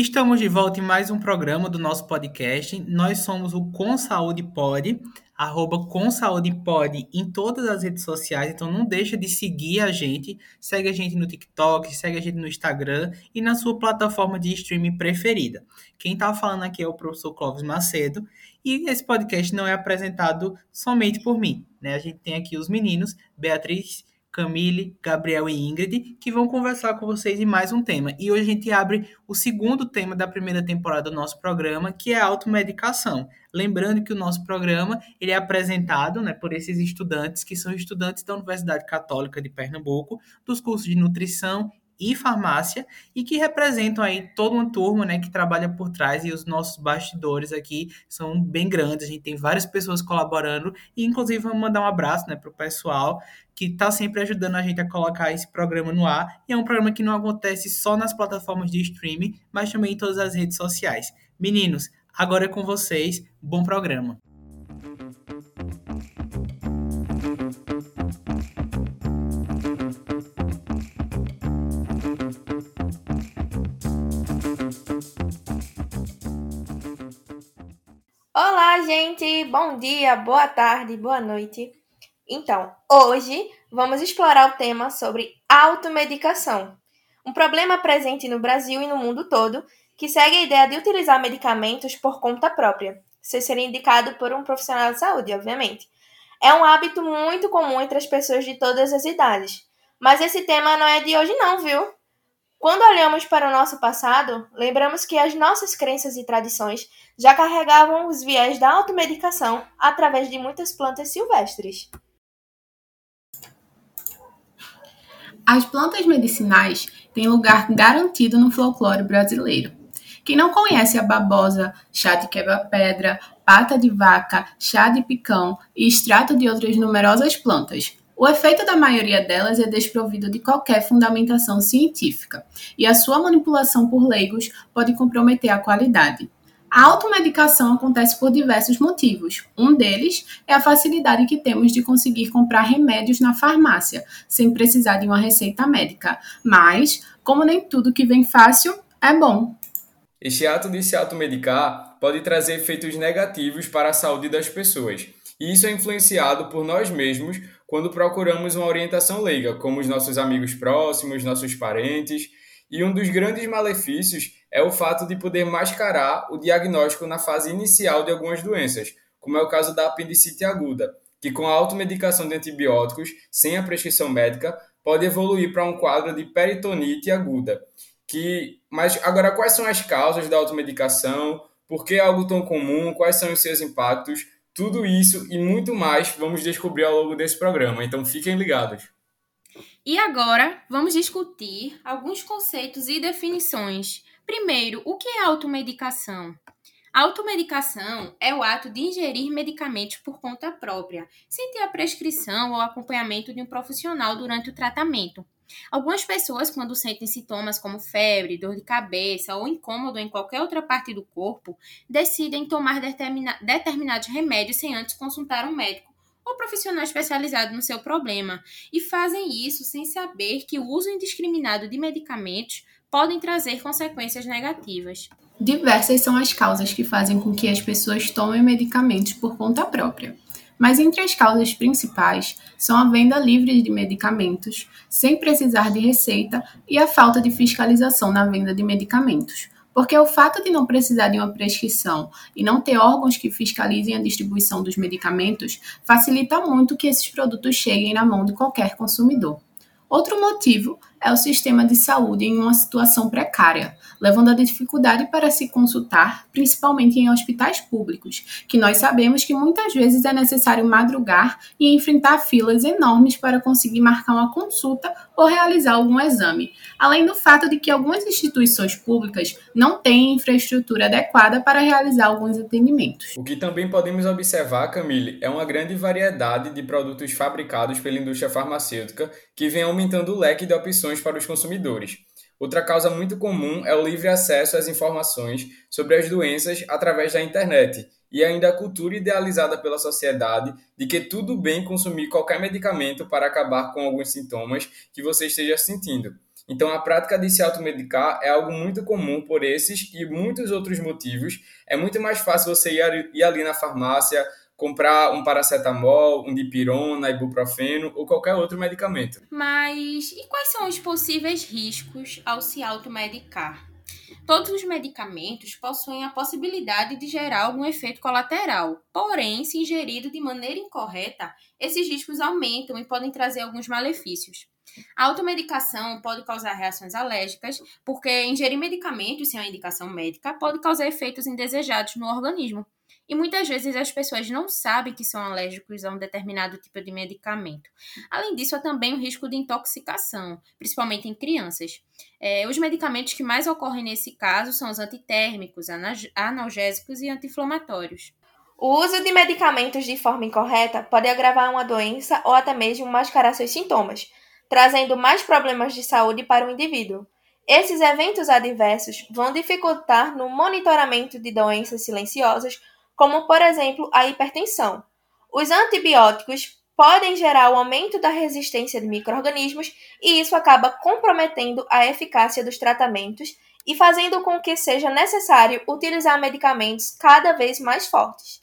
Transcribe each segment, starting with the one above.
Estamos de volta em mais um programa do nosso podcast. Nós somos o Com Saúde Pod, arroba Com Saúde Pod em todas as redes sociais, então não deixa de seguir a gente. Segue a gente no TikTok, segue a gente no Instagram e na sua plataforma de streaming preferida. Quem está falando aqui é o professor Clóvis Macedo e esse podcast não é apresentado somente por mim. Né? A gente tem aqui os meninos, Beatriz Camille, Gabriel e Ingrid, que vão conversar com vocês em mais um tema. E hoje a gente abre o segundo tema da primeira temporada do nosso programa, que é a automedicação. Lembrando que o nosso programa ele é apresentado né, por esses estudantes, que são estudantes da Universidade Católica de Pernambuco, dos cursos de nutrição e farmácia e que representam aí toda uma turma, né, que trabalha por trás e os nossos bastidores aqui são bem grandes. A gente tem várias pessoas colaborando e inclusive vamos mandar um abraço, né, para o pessoal que está sempre ajudando a gente a colocar esse programa no ar. E é um programa que não acontece só nas plataformas de streaming, mas também em todas as redes sociais. Meninos, agora é com vocês. Bom programa. Olá, gente! Bom dia, boa tarde, boa noite. Então, hoje vamos explorar o tema sobre automedicação, um problema presente no Brasil e no mundo todo que segue a ideia de utilizar medicamentos por conta própria, sem ser indicado por um profissional de saúde, obviamente. É um hábito muito comum entre as pessoas de todas as idades. Mas esse tema não é de hoje não, viu? Quando olhamos para o nosso passado, lembramos que as nossas crenças e tradições já carregavam os viés da automedicação através de muitas plantas silvestres. As plantas medicinais têm lugar garantido no folclore brasileiro. Quem não conhece a babosa, chá de quebra-pedra, pata de vaca, chá de picão e extrato de outras numerosas plantas? O efeito da maioria delas é desprovido de qualquer fundamentação científica, e a sua manipulação por leigos pode comprometer a qualidade. A automedicação acontece por diversos motivos. Um deles é a facilidade que temos de conseguir comprar remédios na farmácia, sem precisar de uma receita médica. Mas, como nem tudo que vem fácil é bom. Este ato de se automedicar pode trazer efeitos negativos para a saúde das pessoas. E isso é influenciado por nós mesmos quando procuramos uma orientação leiga, como os nossos amigos próximos, nossos parentes. E um dos grandes malefícios é o fato de poder mascarar o diagnóstico na fase inicial de algumas doenças, como é o caso da apendicite aguda, que com a automedicação de antibióticos, sem a prescrição médica, pode evoluir para um quadro de peritonite aguda. Que, mas agora, quais são as causas da automedicação? Por que é algo tão comum? Quais são os seus impactos? Tudo isso e muito mais vamos descobrir ao longo desse programa, então fiquem ligados. E agora vamos discutir alguns conceitos e definições Primeiro, o que é automedicação? Automedicação é o ato de ingerir medicamentos por conta própria, sem ter a prescrição ou acompanhamento de um profissional durante o tratamento. Algumas pessoas, quando sentem sintomas como febre, dor de cabeça ou incômodo em qualquer outra parte do corpo, decidem tomar determina determinados remédios sem antes consultar um médico ou profissional especializado no seu problema, e fazem isso sem saber que o uso indiscriminado de medicamentos podem trazer consequências negativas. Diversas são as causas que fazem com que as pessoas tomem medicamentos por conta própria. Mas entre as causas principais são a venda livre de medicamentos, sem precisar de receita, e a falta de fiscalização na venda de medicamentos. Porque o fato de não precisar de uma prescrição e não ter órgãos que fiscalizem a distribuição dos medicamentos facilita muito que esses produtos cheguem na mão de qualquer consumidor. Outro motivo é o sistema de saúde em uma situação precária, levando a dificuldade para se consultar, principalmente em hospitais públicos, que nós sabemos que muitas vezes é necessário madrugar e enfrentar filas enormes para conseguir marcar uma consulta ou realizar algum exame, além do fato de que algumas instituições públicas não têm infraestrutura adequada para realizar alguns atendimentos. O que também podemos observar, Camille, é uma grande variedade de produtos fabricados pela indústria farmacêutica que vem aumentando o leque de opções para os consumidores. Outra causa muito comum é o livre acesso às informações sobre as doenças através da internet e ainda a cultura idealizada pela sociedade de que tudo bem consumir qualquer medicamento para acabar com alguns sintomas que você esteja sentindo. Então, a prática de se automedicar é algo muito comum por esses e muitos outros motivos. É muito mais fácil você ir ali na farmácia, comprar um paracetamol, um dipirona, ibuprofeno ou qualquer outro medicamento. Mas e quais são os possíveis riscos ao se automedicar? Todos os medicamentos possuem a possibilidade de gerar algum efeito colateral, porém, se ingerido de maneira incorreta, esses riscos aumentam e podem trazer alguns malefícios. A automedicação pode causar reações alérgicas, porque ingerir medicamentos sem a indicação médica pode causar efeitos indesejados no organismo. E muitas vezes as pessoas não sabem que são alérgicos a um determinado tipo de medicamento. Além disso, há também o risco de intoxicação, principalmente em crianças. É, os medicamentos que mais ocorrem nesse caso são os antitérmicos, analgésicos e anti-inflamatórios. O uso de medicamentos de forma incorreta pode agravar uma doença ou até mesmo mascarar seus sintomas, trazendo mais problemas de saúde para o indivíduo. Esses eventos adversos vão dificultar no monitoramento de doenças silenciosas como por exemplo a hipertensão. Os antibióticos podem gerar o aumento da resistência de microrganismos e isso acaba comprometendo a eficácia dos tratamentos e fazendo com que seja necessário utilizar medicamentos cada vez mais fortes.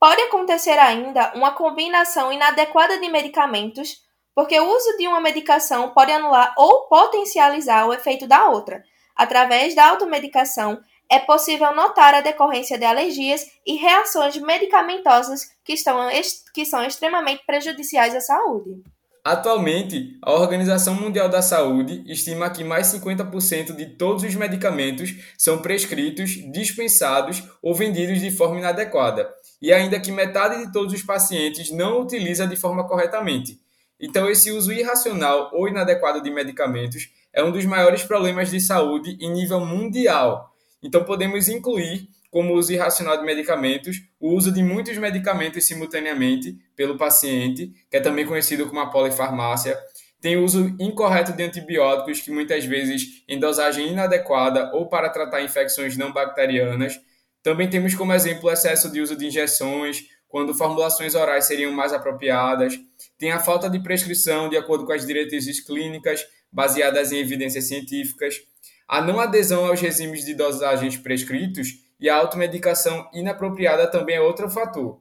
Pode acontecer ainda uma combinação inadequada de medicamentos, porque o uso de uma medicação pode anular ou potencializar o efeito da outra, através da automedicação é possível notar a decorrência de alergias e reações medicamentosas que, estão, que são extremamente prejudiciais à saúde. Atualmente, a Organização Mundial da Saúde estima que mais 50% de todos os medicamentos são prescritos, dispensados ou vendidos de forma inadequada, e ainda que metade de todos os pacientes não utiliza de forma corretamente. Então, esse uso irracional ou inadequado de medicamentos é um dos maiores problemas de saúde em nível mundial então, podemos incluir como uso irracional de medicamentos, o uso de muitos medicamentos simultaneamente pelo paciente, que é também conhecido como a polifarmácia. Tem o uso incorreto de antibióticos, que muitas vezes em dosagem inadequada ou para tratar infecções não bacterianas. Também temos como exemplo o excesso de uso de injeções, quando formulações orais seriam mais apropriadas. Tem a falta de prescrição de acordo com as diretrizes clínicas, baseadas em evidências científicas a não adesão aos regimes de dosagens prescritos e a automedicação inapropriada também é outro fator.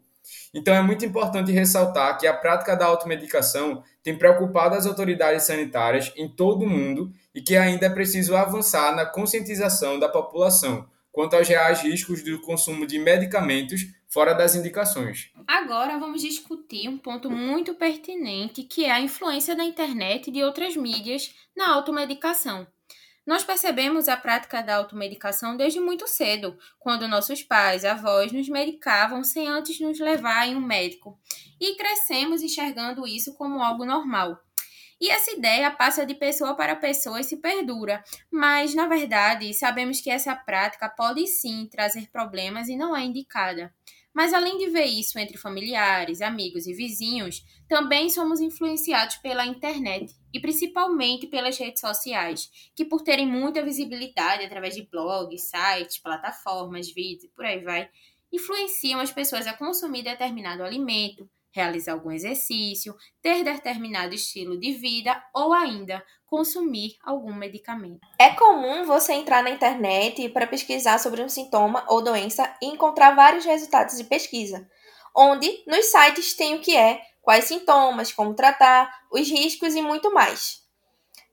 Então é muito importante ressaltar que a prática da automedicação tem preocupado as autoridades sanitárias em todo o mundo e que ainda é preciso avançar na conscientização da população quanto aos reais riscos do consumo de medicamentos fora das indicações. Agora vamos discutir um ponto muito pertinente, que é a influência da internet e de outras mídias na automedicação. Nós percebemos a prática da automedicação desde muito cedo, quando nossos pais, avós nos medicavam sem antes nos levar em um médico, e crescemos enxergando isso como algo normal. E essa ideia passa de pessoa para pessoa e se perdura, mas na verdade sabemos que essa prática pode sim trazer problemas e não é indicada. Mas além de ver isso entre familiares, amigos e vizinhos, também somos influenciados pela internet e principalmente pelas redes sociais, que por terem muita visibilidade através de blogs, sites, plataformas, vídeos e por aí vai, influenciam as pessoas a consumir determinado alimento, realizar algum exercício, ter determinado estilo de vida ou ainda consumir algum medicamento. É comum você entrar na internet para pesquisar sobre um sintoma ou doença e encontrar vários resultados de pesquisa, onde nos sites tem o que é, quais sintomas, como tratar, os riscos e muito mais.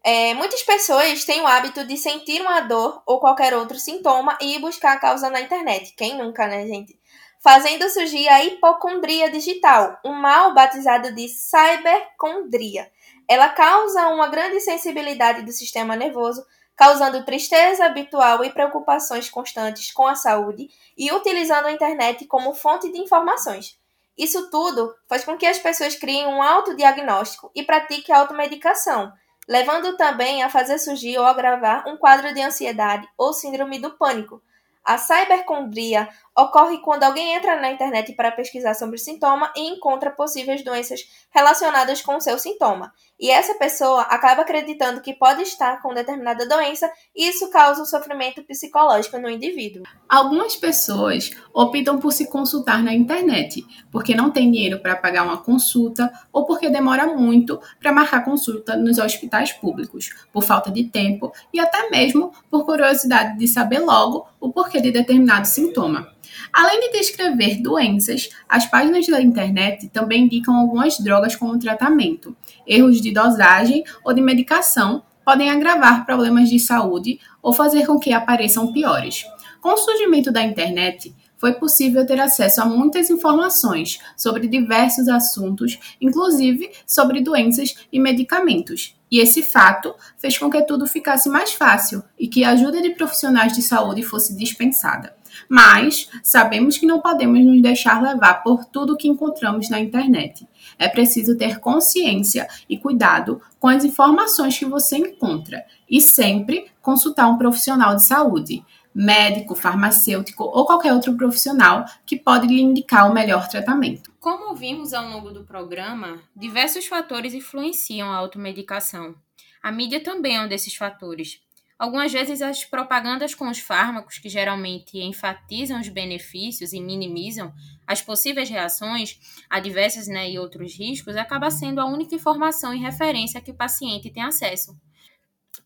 É, muitas pessoas têm o hábito de sentir uma dor ou qualquer outro sintoma e buscar a causa na internet. Quem nunca, né, gente? Fazendo surgir a hipocondria digital, um mal batizado de cybercondria. Ela causa uma grande sensibilidade do sistema nervoso, causando tristeza habitual e preocupações constantes com a saúde e utilizando a internet como fonte de informações. Isso tudo faz com que as pessoas criem um autodiagnóstico e pratiquem automedicação, levando também a fazer surgir ou agravar um quadro de ansiedade ou síndrome do pânico, a cybercondria ocorre quando alguém entra na internet para pesquisar sobre o sintoma e encontra possíveis doenças relacionadas com o seu sintoma. E essa pessoa acaba acreditando que pode estar com determinada doença e isso causa um sofrimento psicológico no indivíduo. Algumas pessoas optam por se consultar na internet, porque não tem dinheiro para pagar uma consulta ou porque demora muito para marcar consulta nos hospitais públicos, por falta de tempo e até mesmo por curiosidade de saber logo o porquê de determinado sintoma. Além de descrever doenças, as páginas da internet também indicam algumas drogas como tratamento. Erros de dosagem ou de medicação podem agravar problemas de saúde ou fazer com que apareçam piores. Com o surgimento da internet, foi possível ter acesso a muitas informações sobre diversos assuntos, inclusive sobre doenças e medicamentos. E esse fato fez com que tudo ficasse mais fácil e que a ajuda de profissionais de saúde fosse dispensada. Mas sabemos que não podemos nos deixar levar por tudo que encontramos na internet. É preciso ter consciência e cuidado com as informações que você encontra e sempre consultar um profissional de saúde, médico, farmacêutico ou qualquer outro profissional que pode lhe indicar o melhor tratamento. Como vimos ao longo do programa, diversos fatores influenciam a automedicação. A mídia também é um desses fatores. Algumas vezes as propagandas com os fármacos, que geralmente enfatizam os benefícios e minimizam as possíveis reações adversas né, e outros riscos, acaba sendo a única informação e referência que o paciente tem acesso.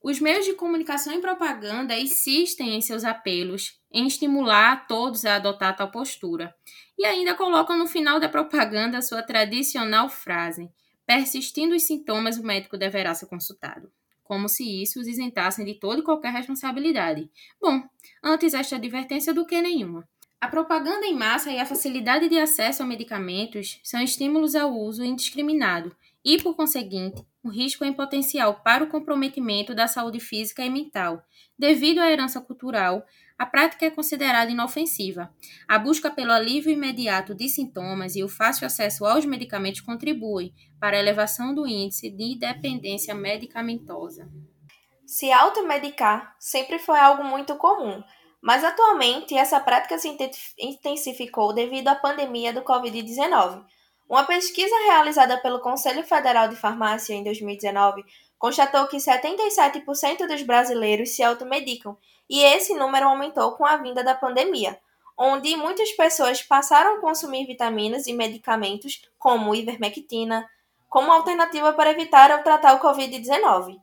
Os meios de comunicação e propaganda insistem em seus apelos em estimular todos a adotar tal postura e ainda colocam no final da propaganda a sua tradicional frase: persistindo os sintomas, o médico deverá ser consultado como se isso os isentassem de toda e qualquer responsabilidade. Bom, antes esta advertência do que nenhuma. A propaganda em massa e a facilidade de acesso a medicamentos são estímulos ao uso indiscriminado e, por conseguinte, o risco em potencial para o comprometimento da saúde física e mental, devido à herança cultural, a prática é considerada inofensiva. A busca pelo alívio imediato de sintomas e o fácil acesso aos medicamentos contribuem para a elevação do índice de dependência medicamentosa. Se automedicar sempre foi algo muito comum, mas atualmente essa prática se intensificou devido à pandemia do Covid-19. Uma pesquisa realizada pelo Conselho Federal de Farmácia em 2019 constatou que 77% dos brasileiros se automedicam e esse número aumentou com a vinda da pandemia, onde muitas pessoas passaram a consumir vitaminas e medicamentos como ivermectina como alternativa para evitar ou tratar o Covid-19.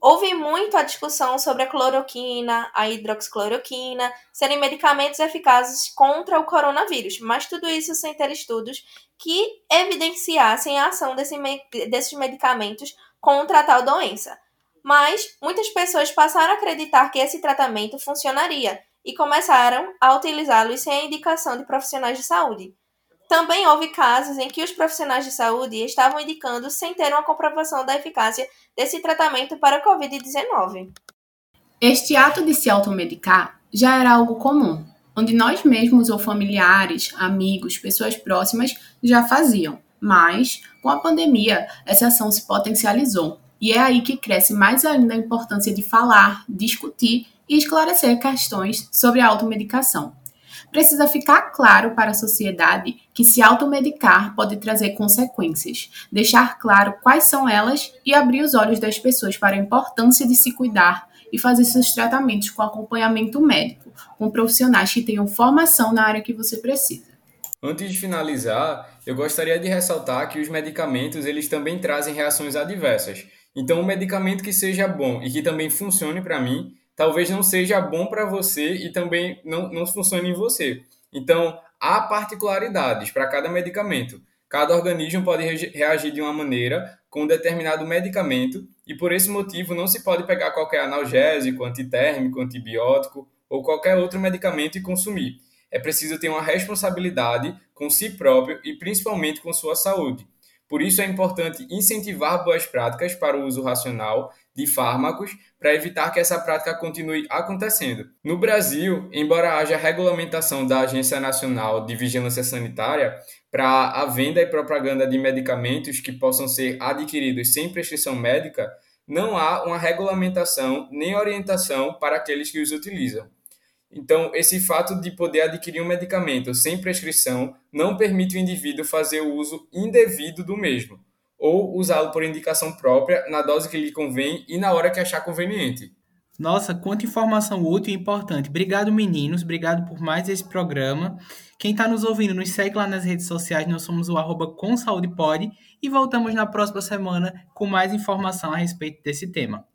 Houve muito a discussão sobre a cloroquina, a hidroxicloroquina, serem medicamentos eficazes contra o coronavírus, mas tudo isso sem ter estudos que evidenciassem a ação desse, desses medicamentos contra a tal doença. Mas muitas pessoas passaram a acreditar que esse tratamento funcionaria e começaram a utilizá-lo sem a indicação de profissionais de saúde. Também houve casos em que os profissionais de saúde estavam indicando sem ter uma comprovação da eficácia desse tratamento para a Covid-19. Este ato de se automedicar já era algo comum, onde nós mesmos ou familiares, amigos, pessoas próximas já faziam. Mas, com a pandemia, essa ação se potencializou. E é aí que cresce mais ainda a importância de falar, discutir e esclarecer questões sobre a automedicação precisa ficar claro para a sociedade que se automedicar pode trazer consequências, deixar claro quais são elas e abrir os olhos das pessoas para a importância de se cuidar e fazer seus tratamentos com acompanhamento médico, com profissionais que tenham formação na área que você precisa. Antes de finalizar, eu gostaria de ressaltar que os medicamentos eles também trazem reações adversas. Então, um medicamento que seja bom e que também funcione para mim, talvez não seja bom para você e também não, não funcione em você. Então, há particularidades para cada medicamento. Cada organismo pode reagir de uma maneira com um determinado medicamento e por esse motivo não se pode pegar qualquer analgésico, antitérmico, antibiótico ou qualquer outro medicamento e consumir. É preciso ter uma responsabilidade com si próprio e principalmente com sua saúde. Por isso é importante incentivar boas práticas para o uso racional de fármacos para evitar que essa prática continue acontecendo. No Brasil, embora haja regulamentação da Agência Nacional de Vigilância Sanitária para a venda e propaganda de medicamentos que possam ser adquiridos sem prescrição médica, não há uma regulamentação nem orientação para aqueles que os utilizam. Então, esse fato de poder adquirir um medicamento sem prescrição não permite o indivíduo fazer o uso indevido do mesmo, ou usá-lo por indicação própria, na dose que lhe convém e na hora que achar conveniente. Nossa, quanta informação útil e importante. Obrigado, meninos. Obrigado por mais esse programa. Quem está nos ouvindo, nos segue lá nas redes sociais. Nós somos o arroba com saúde pode e voltamos na próxima semana com mais informação a respeito desse tema.